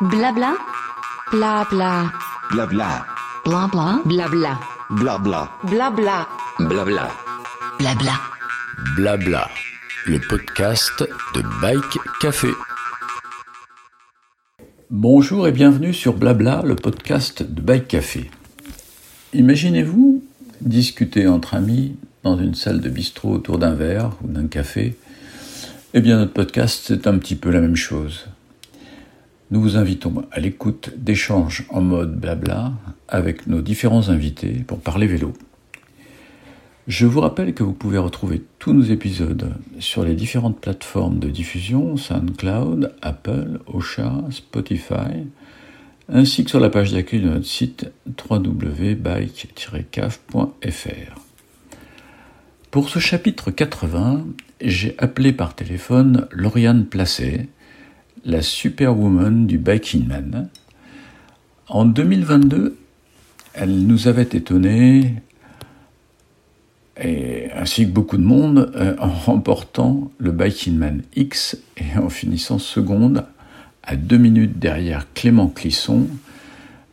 Blabla. Blabla. Blabla. Blabla. Blabla. Blabla. Blabla. Blabla. Blabla. Blabla. Le podcast de Bike Café. Bonjour et bienvenue sur Blabla, le podcast de Bike Café. Imaginez-vous discuter entre amis dans une salle de bistrot autour d'un verre ou d'un café. Eh bien, notre podcast, c'est un petit peu la même chose. Nous vous invitons à l'écoute d'échanges en mode blabla avec nos différents invités pour parler vélo. Je vous rappelle que vous pouvez retrouver tous nos épisodes sur les différentes plateformes de diffusion SoundCloud, Apple, Ocha, Spotify, ainsi que sur la page d'accueil de notre site www.bike-caf.fr. Pour ce chapitre 80, j'ai appelé par téléphone Lauriane Placé, la superwoman du Biking Man. En 2022, elle nous avait étonnés, ainsi que beaucoup de monde, euh, en remportant le Biking Man X et en finissant seconde à deux minutes derrière Clément Clisson,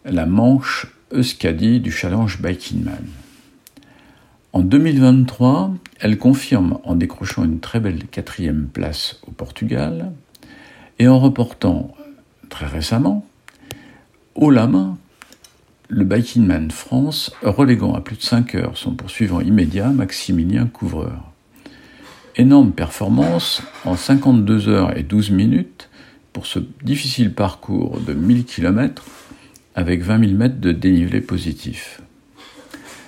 la manche Euskadi du Challenge Biking Man. En 2023, elle confirme en décrochant une très belle quatrième place au Portugal et en reportant très récemment haut la le Biking France, reléguant à plus de 5 heures son poursuivant immédiat Maximilien Couvreur. Énorme performance en 52 heures et 12 minutes pour ce difficile parcours de 1000 km avec 20 000 mètres de dénivelé positif.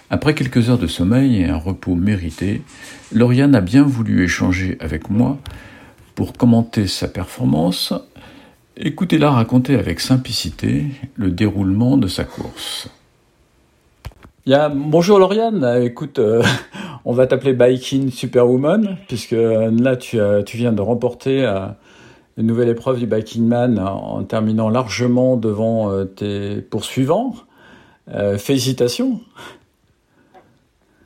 Après quelques heures de sommeil et un repos mérité, Lauriane a bien voulu échanger avec moi pour commenter sa performance. Écoutez-la raconter avec simplicité le déroulement de sa course. bonjour Lauriane, écoute, euh, on va t'appeler Biking Superwoman, puisque euh, là tu, tu, viens de remporter euh, une nouvelle épreuve du Biking Man en terminant largement devant tes poursuivants. félicitations.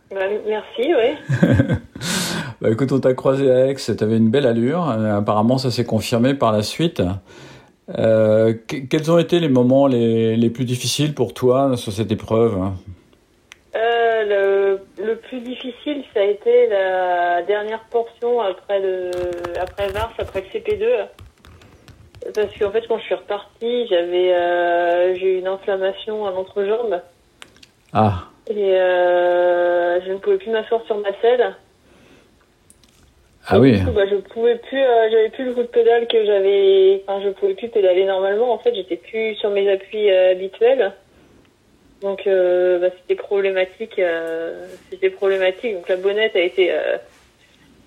Bah, merci, oui. bah, écoute, on t'a croisé à Aix, tu avais une belle allure. Euh, apparemment, ça s'est confirmé par la suite. Euh, quels ont été les moments les, les, plus difficiles pour toi sur cette épreuve? Euh, le, le, plus difficile, ça a été la dernière portion après, le, après Vars, après le CP2. Parce qu'en fait, quand je suis repartie, j'avais euh, j'ai eu une inflammation à l'entrejambe. Ah. Et je ne pouvais plus m'asseoir sur ma selle. Ah oui. Du coup, bah, je pouvais plus, euh, j'avais plus le coup de pédale que j'avais. Enfin, je pouvais plus pédaler normalement. En fait, j'étais plus sur mes appuis euh, habituels. Donc, euh, bah, c'était problématique. Euh, c'était problématique. Donc, la bonnette a été.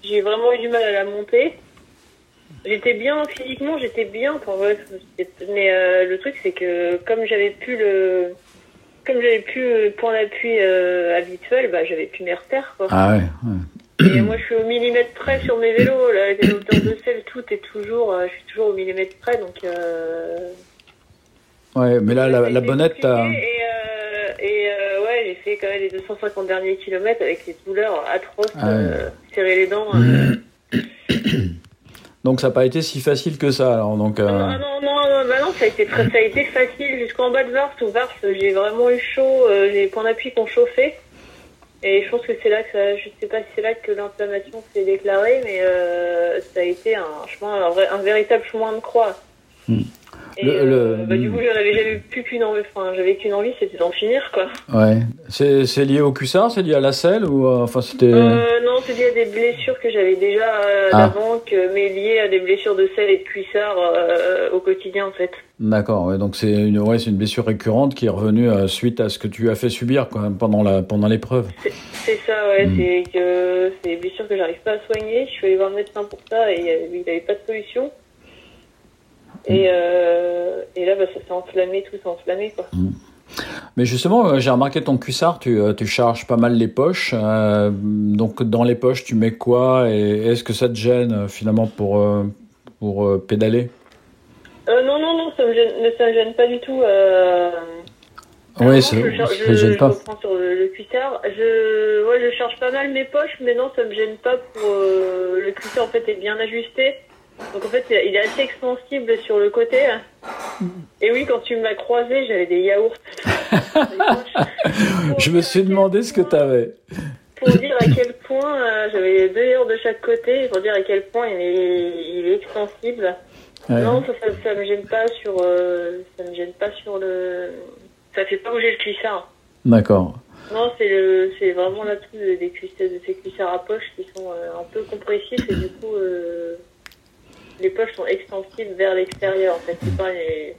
j'ai vraiment eu du mal à la monter. J'étais bien physiquement, j'étais bien. Enfin, ouais, mais le truc, c'est que comme j'avais plus le comme j'avais plus le point d'appui euh, habituel, bah, j'avais plus mes repères. Quoi. Ah ouais, Et moi, je suis au millimètre près sur mes vélos. Là, les hauteurs de sel, tout est toujours. Euh, je suis toujours au millimètre près, donc. Euh... Ouais, mais là, la, la bonnette. Et, euh, et euh, ouais, j'ai fait quand même les 250 derniers kilomètres avec les douleurs atroces, ah serrer les dents. Donc ça n'a pas été si facile que ça. Alors, donc, euh... non, non, non, bah non, ça a été très, ça a été facile jusqu'en bas de Vars. Ou Vars, j'ai vraiment eu chaud. Euh, j'ai les points d'appui qui ont chauffé. Et je pense que c'est là que ça, je sais pas si c'est là que l'inflammation s'est déclarée, mais euh, ça a été un chemin, un, un véritable chemin de croix. Hmm. Et le, euh, bah, du coup, j'en avais jamais plus qu'une envie. Enfin, j'avais qu'une envie, c'était d'en finir, quoi. Ouais. C'est, lié au cuissard, c'est lié à la selle ou euh, enfin c'était. Euh, non, c'est lié à des blessures que j'avais déjà ah. d'avant, que, mais lié à des blessures de selle et de cuissard au quotidien, en fait. D'accord. Ouais, donc c'est une, ouais, c'est une blessure récurrente qui est revenue suite à ce que tu as fait subir, quoi, pendant la, pendant l'épreuve. C'est, ça, ouais. Mm. C'est que c'est des blessures que j'arrive pas à soigner. Je suis allée voir le médecin pour ça et il n'avait pas de solution. Et, euh, et là, bah, ça s'est enflammé, tout s'est enflammé. Quoi. Mmh. Mais justement, euh, j'ai remarqué ton cuissard, tu, euh, tu charges pas mal les poches. Euh, donc dans les poches, tu mets quoi Et est-ce que ça te gêne finalement pour, pour pédaler? Euh, Non, non, non, ça me gêne, ça me gêne pas du tout. Euh... Oui, ça ne gêne pas. Je sur le, le, cuissard. Je, ouais, je charge pas mal mes poches, mais non, ça me gêne pas. Pour, le cuissard en fait est bien ajusté. Donc en fait, il est assez extensible sur le côté. Et oui, quand tu m'as croisé, j'avais des yaourts. Je me suis demandé ce que tu avais. Pour dire à quel point euh, j'avais deux yaourts de chaque côté, pour dire à quel point il est, il est extensible. Ouais. Non, ça, ça, ça me gêne pas sur, euh, ça me gêne pas sur le, ça fait pas bouger le cuissard. D'accord. Non, c'est le, c'est vraiment l'atout de- des cuissards, de ces cuissards à poche qui sont euh, un peu compressifs et du coup, euh, les poches sont extensibles vers l'extérieur. En fait, c'est pas les,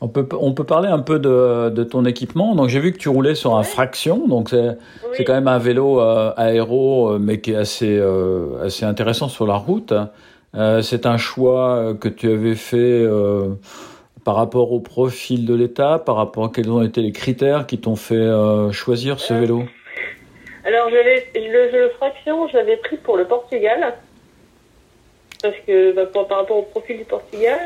On peut, on peut parler un peu de, de ton équipement. Donc j'ai vu que tu roulais sur un Ouais. fraction, donc c'est Oui. quand même un vélo euh, aéro, euh, mais qui est assez, euh, assez intéressant sur la route. Euh, c'est un choix que tu avais fait par rapport au profil de l'État, par rapport à quels ont été les critères qui t'ont fait choisir ce vélo? Alors, j'avais le, le fraction, je l'avais pris pour le Portugal. Parce que, bah, pour- par rapport au profil du Portugal.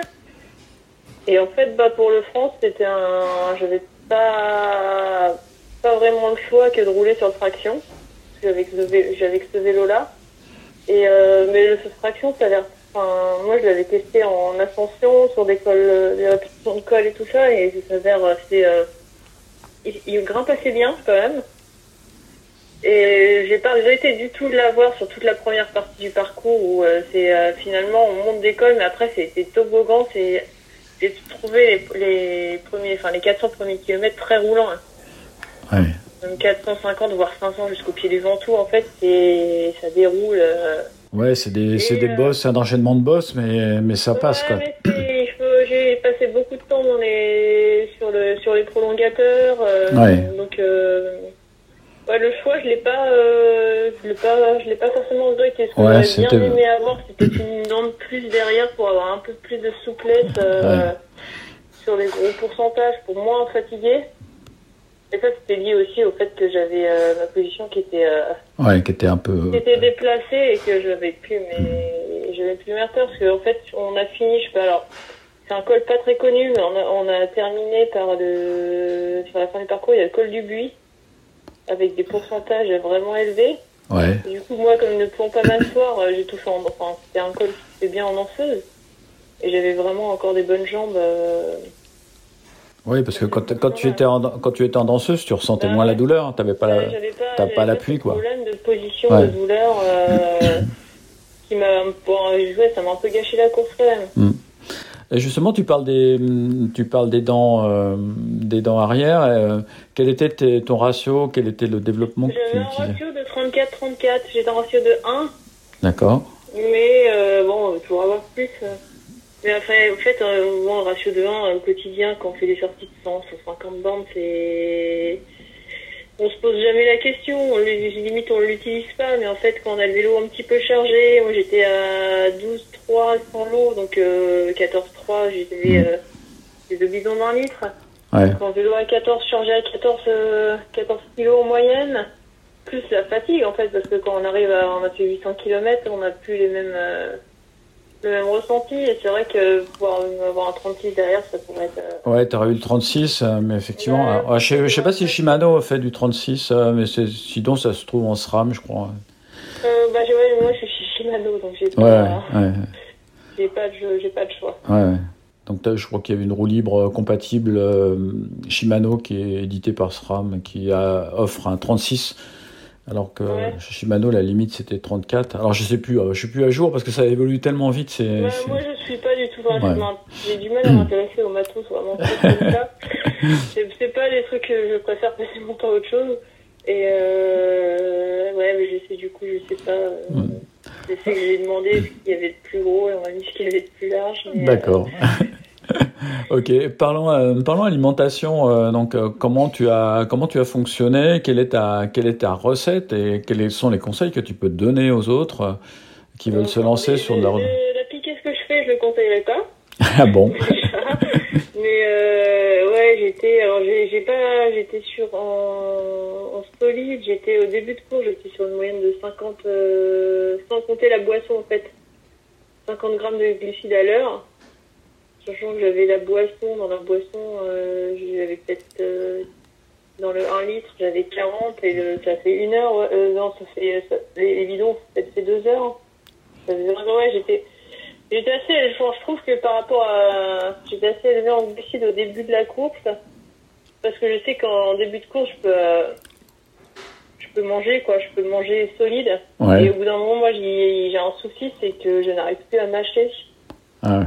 Et en fait, bah, pour le France, c'était un, j'avais pas, pas vraiment le choix que de rouler sur le traction. J'avais que ce vélo-là. Mais le traction, ça a enfin, moi, je l'avais testé en ascension, sur des cols, euh, des de cols et tout ça, et ça s'avère assez, euh, il grimpe assez bien, quand même. Et j'ai pas regretté du tout de l'avoir sur toute la première partie du parcours où euh, c'est euh, finalement on monte d'école mais après c'est toboggan, c'est j'ai trouvé les, les premiers, enfin les 400 premiers kilomètres très roulants. hein. Ouais. Même 450 voire 500 jusqu'au pied du Ventoux en fait c'est ça déroule. euh. Ouais, c'est des, c'est des boss, c'est un enchaînement de boss, mais, mais ça passe Ouais, quoi. il faut- J'ai passé beaucoup de temps dans les sur le sur les prolongateurs. Ouais. Donc euh, ouais, le choix je l'ai pas euh, je l'ai pas je l'ai pas forcément regretté. Ce que Ouais, j'aurais bien aimé avoir c'était une dent de plus derrière pour avoir un peu plus de souplesse euh, Ouais. sur les gros pourcentages pour moins fatiguer. Et ça c'était lié aussi au fait que j'avais euh, ma position qui était euh, Ouais, qui était un peu. qui était déplacé et que j'avais plus mes j'avais plus mes parce qu'en fait on a fini je sais pas alors c'est un col pas très connu mais on a, on a terminé par le sur la fin du parcours il y a le col du Buis avec des pourcentages vraiment élevés Ouais. du coup moi comme ne pouvant pas m'asseoir euh, j'ai tout fait en enfin c'était un col qui se fait bien en danseuse et j'avais vraiment encore des bonnes jambes euh, Oui, parce que quand, quand, tu étais en, quand tu étais en danseuse, tu ressentais Ah moins la douleur. hein, pas la... Ouais, j'avais pas, pas l'appui, ce quoi. problème de position, Ouais. de douleur, euh, qui m'a, bon, ouais, ça m'a un peu gâché la course quand même. Et justement, tu parles des, tu parles des dents, euh, des dents arrière. euh, quel était tes- ton ratio? Quel était le développement que J'avais un ratio de 34-34, j'étais en ratio de 1, D'accord. mais euh, bon, toujours avoir plus. euh. Mais enfin, en fait, bon, le ratio de 1 euh, au quotidien, quand on fait des sorties de 100, 150 bandes, c'est... On se pose jamais la question, on, limite on l'utilise pas, mais en fait quand on a le vélo un petit peu chargé, moi j'étais à 12,3 sans l'eau, donc euh, 14,3, j'étais Mm. euh, j'ai deux bidons d'un litre. Ouais. Quand vélo à 14, chargé à 14, euh, 14 kilos en moyenne, plus la fatigue en fait, parce que quand on arrive à, on a fait 800 km, on n'a plus les mêmes, euh, le même ressenti, et c'est vrai que pouvoir avoir un 36 derrière, ça pourrait être, euh, Ouais, t'aurais eu le 36, euh, mais effectivement, Ouais, euh, je, sais, je sais pas si Shimano fait du 36, euh, mais sinon ça se trouve en SRAM, je crois. euh, bah, ouais, moi je suis Shimano, donc j'ai Ouais, pas, ouais, j'ai pas de, pas choix. ouais. Donc je crois qu'il y avait une roue libre compatible euh, Shimano qui est éditée par SRAM, qui a- offre un 36. Alors que Ouais. chez Shimano, la limite c'était 34. Alors je sais plus, euh, je suis plus à jour parce que ça évolue tellement vite. C'est, Ouais, c'est- moi je suis pas du tout, enfin, Ouais. j'ai du mal à m'intéresser au matos comme ça. C'est c'est pas des trucs que je préfère passer mon temps à autre chose. Et euh, ouais, mais je sais du coup, je sais pas. euh. Je sais que j'ai demandé ce qu'il y avait de plus gros et on m'a dit ce qu'il y avait de plus large. euh, D'accord. ok, parlons, euh, parlons alimentation. euh, donc, euh, comment tu as comment tu as fonctionné? Quelle est ta quelle est ta recette et quels sont les conseils que tu peux donner aux autres euh, qui veulent se euh, lancer mais sur leur le- La piquette que je fais, je le conseillerais pas. ah bon? Mais euh, ouais, j'étais alors j'ai j'ai pas j'étais sur en, en solide, j'étais au début de cours, j'étais sur une moyenne de 50 euh, sans compter la boisson en fait. 50 grammes de glucides à l'heure. Sachant que j'avais la boisson, dans la boisson, euh, j'avais peut-être euh, dans le 1 litre, j'avais 40 et le, ça fait une heure, euh, non, ça fait ça- les, les bidons, ça fait deux heures. Ça faisait vraiment, ouais, j'étais J'étais assez, je je trouve que par rapport à, j'étais assez élevé en glucides au début de la course, parce que je sais qu'en début de course, je peux, euh, je peux manger, quoi, je peux manger solide. Ouais. Et au bout d'un moment, moi, j'ai j'ai un souci, c'est que je n'arrive plus à mâcher. Ah ouais.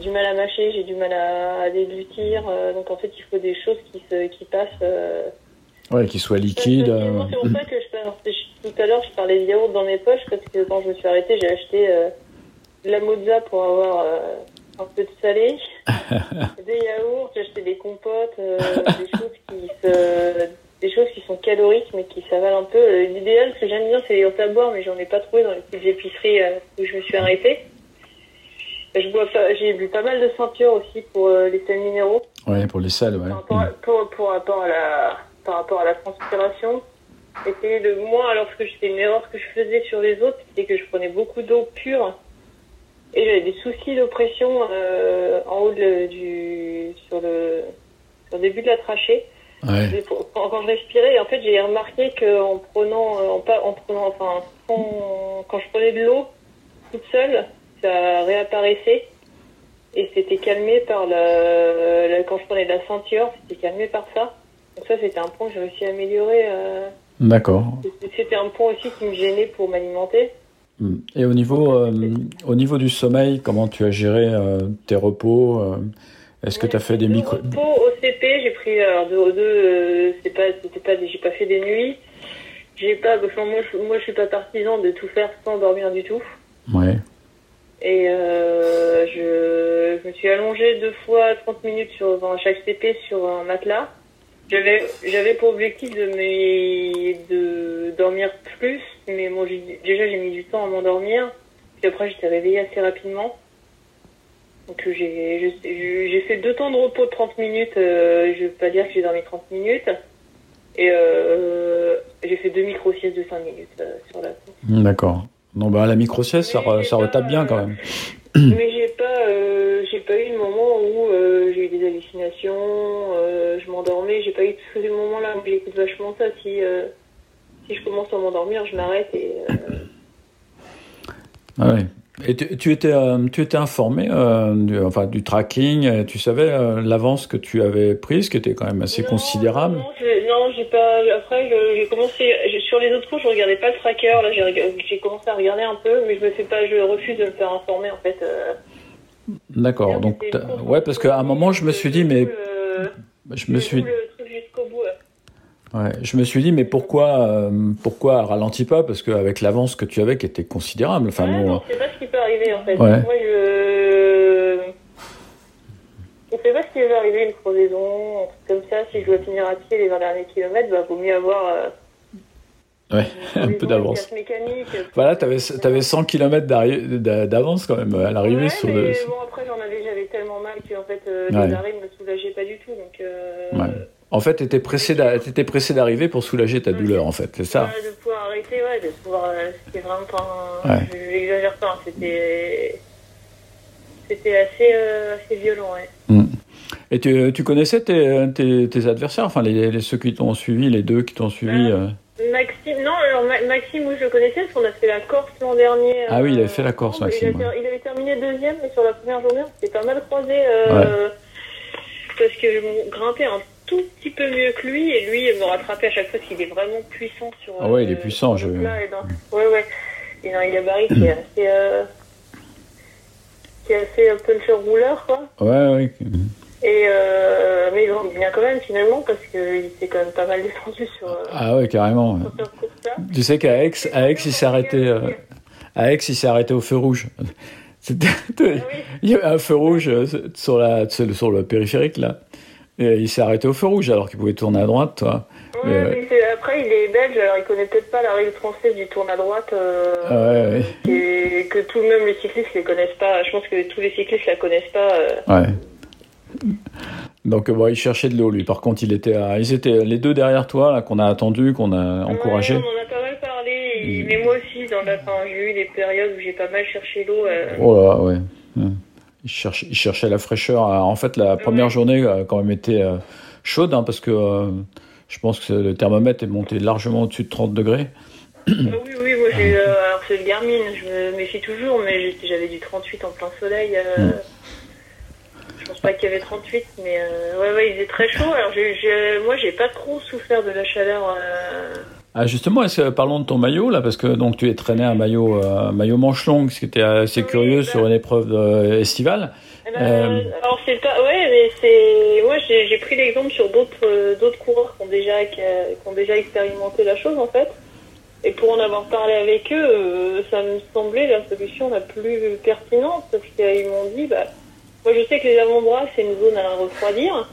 J'ai du mal à mâcher, j'ai du mal à, à déglutir, euh, donc en fait, il faut des choses qui se, qui passent. euh, Ouais, qu'il soit liquide. Facilement, euh, C'est pour ça que je tout à l'heure, je parlais de yaourt dans mes poches parce que quand je me suis arrêtée, j'ai acheté de la mozza pour avoir un peu de salé, des yaourts, j'ai acheté des compotes, euh, des choses qui se, des choses qui sont caloriques mais qui s'avalent un peu. L'idéal, ce que j'aime bien, c'est les yaourts à boire, mais j'en ai pas trouvé dans les petites épiceries euh, où je me suis arrêtée. Je bois j'ai bu pas mal de ceintures aussi pour euh, les sels minéraux Ouais, pour les sels, ouais. par rapport, à, pour, pour rapport à la par rapport à la transpiration. Essayer de moi, alors que c'était une erreur que je faisais sur les autres, c'était que je prenais beaucoup d'eau pure et j'avais des soucis d'oppression euh, en haut de- du sur le sur le début de la trachée. Ouais. Quand, quand je respirais, en fait, j'ai remarqué que en prenant euh, en, en prenant enfin quand, quand je prenais de l'eau toute seule, ça réapparaissait. Et c'était calmé par la, la- quand je prenais de la ceinture, c'était calmé par ça. Donc ça, c'était un point que j'ai réussi à améliorer. euh. D'accord. C'était un point aussi qui me gênait pour m'alimenter. Mm. Et au niveau, euh, au niveau du sommeil, comment tu as géré euh, tes repos euh, Est-ce que tu as fait des micro... repos au CP, j'ai pris alors deux, deux c'est pas, c'était pas, j'ai pas fait des nuits. J'ai pas, enfin, moi, je, moi, je suis pas partisan de tout faire sans dormir du tout. Ouais. Et euh, je, je me suis allongée deux fois 30 minutes sur, dans CP sur un matelas. J'avais, pour objectif de, de dormir plus, mais j'ai- déjà, j'ai mis du temps à m'endormir. Puis après, j'étais réveillée assez rapidement. Donc, j'ai, fait deux temps de repos de 30 minutes. euh, je veux pas dire que j'ai dormi 30 minutes. Et euh, j'ai fait deux micro-siestes de 5 minutes sur la D'accord. Non, bah la micro-sieste, ça, re- ça retape bien quand même. Mais j'ai pas, euh, j'ai pas eu le moment où euh, j'ai eu des hallucinations, euh, je m'endormais, j'ai pas eu tous ces moments-là où j'écoute vachement ça. Si, si je commence à m'endormir, je m'arrête et Ah ouais. Et tu, tu étais, euh, tu étais informé euh, du, enfin, du tracking, euh, tu savais euh, l'avance que tu avais prise, qui était quand même assez Non, considérable. Non, j'ai pas. Après, j'ai commencé sur les autres cours, je regardais pas le tracker. Là, j'ai commencé à regarder un peu, mais je me fais pas, je refuse de me faire informer en fait. D'accord. Donc, ouais, parce qu'à un moment, je me suis dit, mais je me suis, ouais. je me suis dit, mais pourquoi, euh, pourquoi ralentis pas Parce qu'avec l'avance que tu avais, qui était considérable. Enfin, Ouais, bon, pas ce qui arriver en fait. Ouais. Moi je. On sait pas ce qui va arriver, une crevaison, un truc comme ça. Si je dois finir à pied les 20 derniers kilomètres, bah vaut mieux avoir. euh, ouais, un peu d'avance. Voilà, t'avais, t'avais 100 km d'avance quand même à l'arrivée Ouais, sur mais le. bon, après j'en avais, j'avais tellement mal que en fait, euh, Ouais. les arrêts me soulageaient pas du tout. Donc. Euh, Ouais. En fait, t'étais pressé, d'arriver pour soulager ta douleur, en fait, c'est ça. de pouvoir arrêter, ouais, de pouvoir. euh, c'était vraiment pas. un- Ouais. C'était. Assez, euh, assez violent, ouais. Mm. Et tu, tu connaissais tes, tes, tes adversaires, enfin les, les- ceux qui t'ont suivi, les deux qui t'ont suivi. euh, Maxime, non, alors Ma- Maxime, oui, je le connaissais parce qu'on a fait la Corse l'an dernier. Ah oui, il euh, avait fait la Corse, ensemble. Il, Maxime, a il avait terminé deuxième, mais sur la première journée, on s'était pas mal croisé euh, parce que je grimpais un tout petit peu mieux que lui et lui il me rattrapait à chaque fois parce qu'il est vraiment puissant sur. Ah ouais, euh, il est puissant, je- dans- Ouais, ouais. Il a un gabarit qui est assez. Euh... qui est assez puncher rouleur, quoi. Ouais, ouais. Et euh... mais il grimpe bien quand même finalement parce qu'il s'est quand même pas mal descendu sur. euh, Ah ouais, carrément. sur. Tu sais qu'à Aix, à Aix, il s'est arrêté. euh, à Aix, il s'est arrêté au feu rouge. Ah. Il y avait un feu rouge euh, sur, la, sur le périphérique, là. Et il s'est arrêté au feu rouge alors qu'il pouvait tourner à droite, toi. Euh, mais après, il est belge, alors il connaît peut-être pas la règle française du tourne à droite. euh, Ah ouais, ouais. Et que tout de même les cyclistes les connaissent pas. Je pense que tous les cyclistes la connaissent pas. euh. Ouais. Donc, bon, il cherchait de l'eau, lui. Par contre, il était à- ils étaient les deux derrière toi, là, qu'on a attendu, qu'on a encouragé. Ouais, on en a pas mal parlé. et-. Mais moi aussi, dans la fin, j'ai eu des périodes où j'ai pas mal cherché l'eau. euh. Oh là, ouais. Ouais. Il cherchait, il cherchait la fraîcheur. Alors, En fait, la première journée a quand même été euh, chaude, hein, parce que euh, je pense que le thermomètre est monté largement au-dessus de 30 degrés. Ah oui, oui, moi j'ai eu. euh, alors c'est le Garmin, je me méfie toujours, mais j'avais du 38 en plein soleil. euh, Je pense pas qu'il y avait 38, mais euh, ouais, ouais, il faisait très chaud. Alors j'ai- j'ai- moi j'ai pas trop souffert de la chaleur. Ah justement, que- parlons de ton maillot là, parce que donc tu es traîné un maillot, euh, un maillot manche longue, ce qui était assez Oui, curieux sur une épreuve euh, estivale. Eh ben, Euh, Alors c'est pas, ouais, mais c'est, moi j'ai j'ai pris l'exemple sur d'autres euh, d'autres coureurs qui ont déjà qui, qui ont déjà expérimenté la chose en fait. Et pour en avoir parlé avec eux, ça me semblait la solution la plus pertinente parce qu'ils m'ont dit, bah, moi je sais que les avant-bras c'est une zone à refroidir.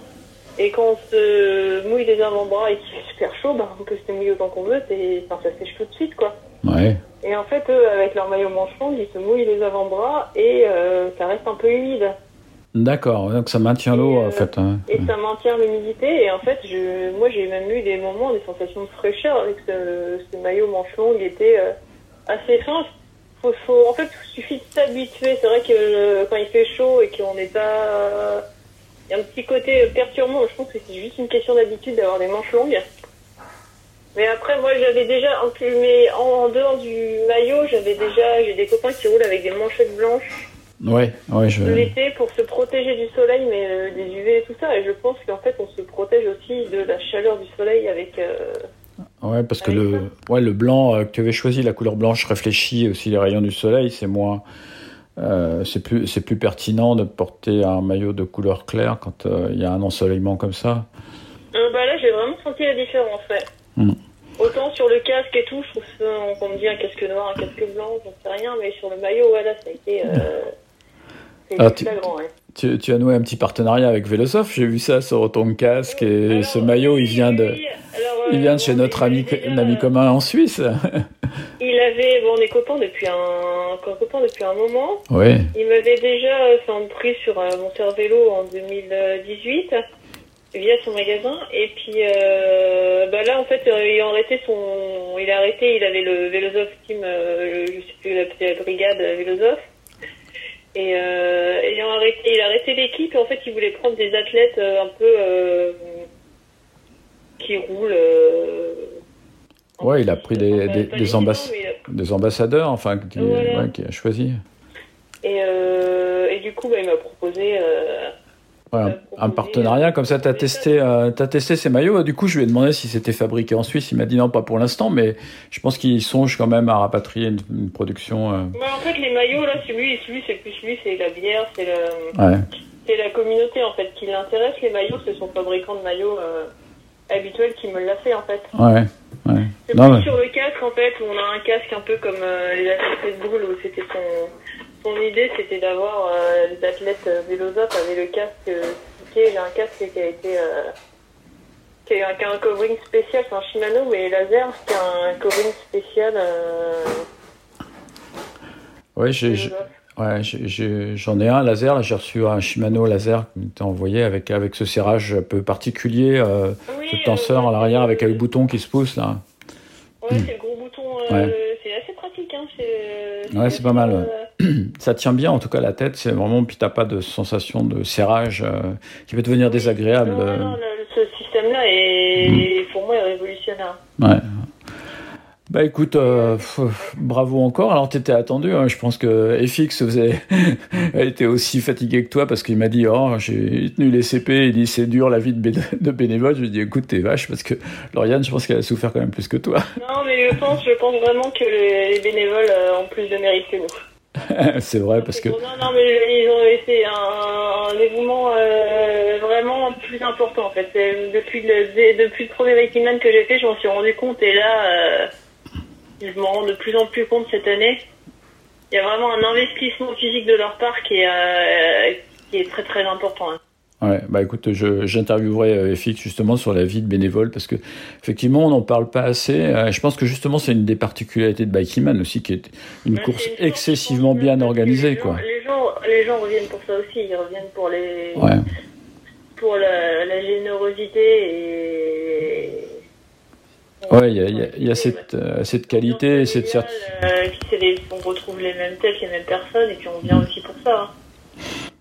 Et quand on se mouille les avant-bras et qu'il fait super chaud, bah, on peut se mouiller autant qu'on veut, enfin, ça sèche tout de suite quoi. Ouais. Et en fait, eux, avec leur maillot manche longue, ils se mouillent les avant-bras et euh, ça reste un peu humide. D'accord. Donc ça maintient l'eau Et, euh, en fait. hein. Et ça maintient l'humidité. Et en fait, je, moi, j'ai même eu des moments, des sensations de fraîcheur avec ce, ce maillot manche longue. Il était euh, assez fin. Faut, faut, en fait, il suffit de s'habituer. C'est vrai que quand il fait chaud et qu'on n'est pas... Il y a un petit côté perturbant. Je pense que c'est juste une question d'habitude d'avoir des manches longues. Mais après, moi, j'avais déjà, en, plus- mais en, en dehors du maillot, j'avais déjà, j'ai des copains qui roulent avec des manchettes blanches Ouais, ouais, je. l'été pour se protéger du soleil, mais euh, des UV et tout ça. Et je pense qu'en fait, on se protège aussi de la chaleur du soleil avec. euh, Ouais, parce que le, ouais, le blanc euh, que tu avais choisi, la couleur blanche réfléchit aussi les rayons du soleil, c'est moins. Euh, c'est plus, c'est plus pertinent de porter un maillot de couleur claire quand euh, il y a un ensoleillement comme ça. Euh, bah là, j'ai vraiment senti la différence, ouais. Mm. Autant sur le casque et tout, je trouve ça, on me dit un casque noir, un casque blanc, j'en sais rien, mais sur le maillot, ouais, là, ça a été. Alors, tu- flagrant, ouais. Tu, tu as noué un petit partenariat avec Vélosoft, j'ai vu ça sur ton casque et Alors, ce maillot, il vient de, alors, il vient de chez notre ami, un ami euh, commun en Suisse. Il avait, bon, on est copains depuis un, copains depuis un moment. Oui, Il m'avait déjà euh, fait un prix sur un monteur vélo en 2018 via son magasin. Et puis euh, bah là en fait euh, il a arrêté son il a arrêté il avait le Vélosoph Team euh, le- je sais plus la, la brigade euh, Vélosoph et euh, ayant arrêté il a arrêté l'équipe. Et en fait il voulait prendre des athlètes euh, un peu euh, qui roulent euh, Ouais, il a pris des- ambass- euh, des ambassadeurs, enfin, qui, Voilà. ouais, qui a choisi. et, euh, et du coup bah, il m'a proposé Ouais, un, partenariat comme ça, tu as testé, euh, testé ces maillots. Du coup, je lui ai demandé si c'était fabriqué en Suisse. Il m'a dit non, pas pour l'instant, mais je pense qu'il songe quand même à rapatrier une, une production. euh, Bah, en fait, les maillots, là, celui, celui c'est plus lui, c'est la bière, c'est le, Ouais, c'est la communauté, en fait, qui l'intéresse. Les maillots, c'est son fabricant de maillots euh, habituel qui me l'a fait, en fait. ouais, ouais. C'est plus sur le casque, en fait, où on a un casque un peu comme euh, les athlètes Red Bull, où c'était son, son idée, c'était d'avoir euh, les athlètes euh, Vélosop avaient le casque euh, stické. J'ai un casque qui a été... euh, qui a, qui a un covering spécial, c'est un Shimano, mais laser, qui a un covering spécial euh, ouais, j'ai, ouais, j'en ai un laser. Là, j'ai reçu un Shimano laser qui m'était envoyé avec, avec ce serrage un peu particulier, euh, Oui, ce tenseur euh, à l'arrière avec euh, le bouton qui se pousse là. Ouais, c'est le gros bouton. euh, C'est assez pratique. Hein. C'est Ouais, c'est pas mal, euh, Ça tient bien, en tout cas, la tête. C'est vraiment, puis t'as pas de sensation de serrage euh, qui peut devenir désagréable. non, euh. non, le- ce système-là est, pour moi, révolutionnaire. Ouais. Bah écoute, euh, pff, bravo encore. Alors t'étais attendu. hein. Je pense que FX faisait, été aussi fatigué que toi parce qu'il m'a dit oh j'ai tenu les CP. Il dit c'est dur la vie de, de bénévole. Je lui ai dit écoute t'es vache parce que Lauriane je pense qu'elle a souffert quand même plus que toi. Non, mais je pense, je pense vraiment que les, les bénévoles euh, ont plus de mérite que nous. c'est vrai parce que Non, non, mais ils ont été un, un dévouement euh, vraiment plus important en fait. C'est- Depuis le, depuis le premier Viking Man que j'ai fait, je m'en suis rendu compte et là, euh, je m'en rends de plus en plus compte cette année. Il y a vraiment un investissement physique de leur part qui est, euh, qui est très très important. hein. Ouais, bah écoute, j'interviewerai euh, FX justement sur la vie de bénévole parce que effectivement on n'en parle pas assez. Euh, je pense que justement c'est une des particularités de Bikiman aussi qui est une course une excessivement bien organisée les gens- quoi. Les gens, les gens reviennent pour ça aussi. Ils reviennent pour les, Ouais. pour la, la générosité et. Ouais, il y a, il y a- il y a cette, euh, cette qualité, cette certitude. Euh, on retrouve les mêmes têtes, les mêmes personnes, et puis on vient aussi pour ça. hein.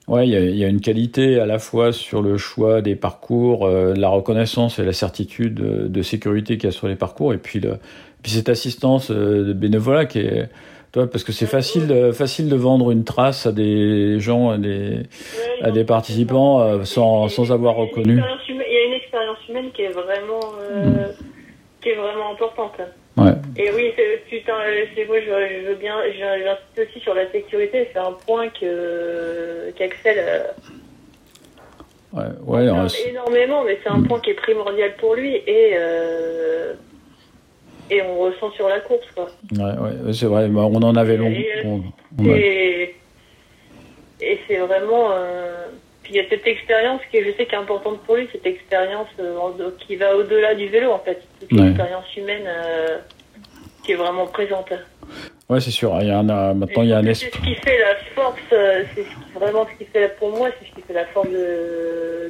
Ouais, il y, a- il y a une qualité à la fois sur le choix des parcours, euh, la reconnaissance et la certitude de sécurité qu'il y a sur les parcours, et puis, le, puis cette assistance euh, de bénévolat qui est, toi, parce que c'est facile, facile de vendre une trace à des gens, à des, à des participants sans, sans avoir reconnu. Il y a une expérience humaine qui est vraiment, euh, qui est vraiment importante. Ouais, Et oui, c'est- putain, euh, c'est moi, je, je veux bien, j'insiste aussi sur la sécurité. C'est un point que qu'Axel euh, ouais, ouais, énormément, mais c'est un point qui est primordial pour lui et euh, et on ressent sur la course, quoi. ouais, ouais, c'est vrai. bah, on en avait long. Et, on- on a- Et, et c'est vraiment. euh, Puis il y a cette expérience qui, je sais, qui est importante pour lui, cette expérience euh, qui va au-delà du vélo, en fait. Cette Ouais. expérience humaine euh, qui est vraiment présente. Ouais, c'est sûr. Il y a un, euh, maintenant, il y a un esprit. C'est ce qui fait la force, c'est ce qui- vraiment ce qui fait, pour moi, c'est ce qui fait la force de,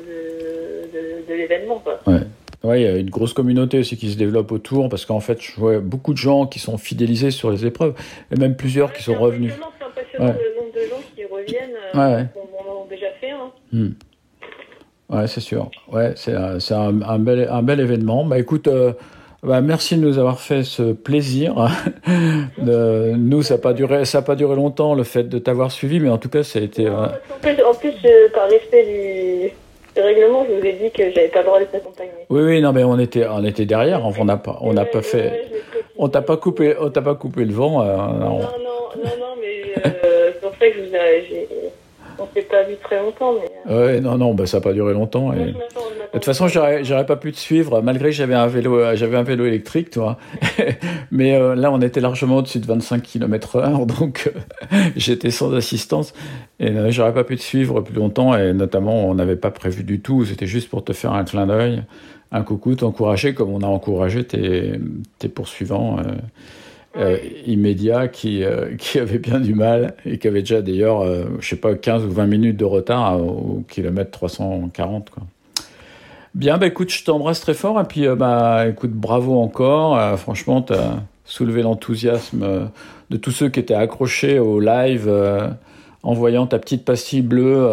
de, de, de l'événement. Ouais. Ouais, il y a une grosse communauté aussi qui se développe autour parce qu'en fait, je vois beaucoup de gens qui sont fidélisés sur les épreuves et même plusieurs qui sont revenus. C'est impressionnant Ouais. le nombre de gens qui reviennent, euh, Ouais, ouais. qu'on en a déjà fait. Hein. Hmm. Ouais, c'est sûr. Ouais, c'est un, c'est un, un bel, un bel événement. Bah écoute, euh, bah, merci de nous avoir fait ce plaisir. de, nous, ça n'a pas duré, ça a pas duré longtemps le fait de t'avoir suivi, mais en tout cas, ça a été. Euh, plus, en plus euh, par respect du, du règlement, je vous ai dit que j'avais pas le droit. Oui, oui, non, mais on était, on était derrière. On n'a pas, on n'a Ouais, pas ouais, fait. ouais, je l'ai précisé. On t'a pas coupé, on t'a pas coupé le vent. non, non, mais euh, c'est pour ça que je vous ai, j'ai- on s'est pas vu très longtemps, mais. euh, Ouais, non, non, bah, ça n'a pas duré longtemps. et- moi, De toute façon, j'aurais, pas pu te suivre, malgré que j'avais un vélo, euh, j'avais un vélo électrique, toi. Mais euh, là, on était largement au-dessus de 25 km heure, donc euh, j'étais sans assistance. Et euh, j'aurais pas pu te suivre plus longtemps, et notamment, on n'avait pas prévu du tout. C'était juste pour te faire un clin d'œil, un coucou, t'encourager, comme on a encouragé tes, tes poursuivants euh, immédiats qui, euh, qui avaient bien du mal et qui avaient déjà d'ailleurs, euh, je sais pas, 15 ou 20 minutes de retard au kilomètre 340, quoi. Bien, bah écoute, je t'embrasse très fort et puis euh, bah écoute, bravo encore. Euh, franchement, tu as soulevé l'enthousiasme de tous ceux qui étaient accrochés au live en voyant ta petite pastille bleue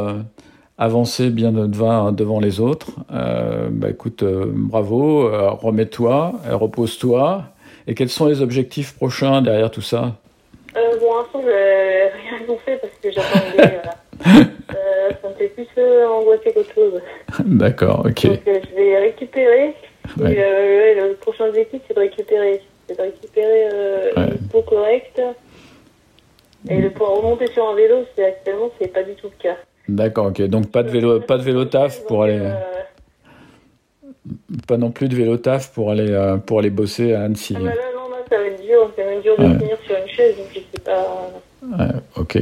avancer bien devant, devant les autres. Bah écoute, bravo, remets-toi, repose-toi. Et quels sont les objectifs prochains derrière tout ça? Euh, bon, pour l'instant, je vais rien annoncé parce que j'attendais. voilà. euh, ça me fait plus euh, angoisser qu'autre chose. D'accord, ok. Donc, euh, je vais récupérer. Ouais. Et, euh, ouais, le prochain objectif, c'est de récupérer. C'est de récupérer euh, Ouais. une peau correcte. Et de pouvoir remonter sur un vélo, c'est actuellement, c'est pas du tout le cas. D'accord, ok. Donc pas de vélo, pas de vélo taf pour aller, euh, pas non plus de vélo taf pour aller, euh, pour aller bosser à Annecy. ah bah là, non, là, ça va être dur. Ça va être dur de Ouais. tenir sur une chaise, donc je sais pas. Ouais, ok.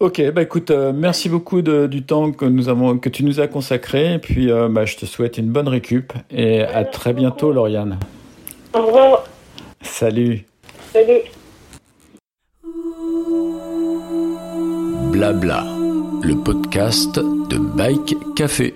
Ok, bah écoute, euh, merci beaucoup de- du temps que nous avons, que tu nous as consacré. Et puis, euh, bah, je te souhaite une bonne récup et à très bientôt, beaucoup. Lauriane. Au revoir. Salut. Salut. Blabla, le podcast de Bike Café.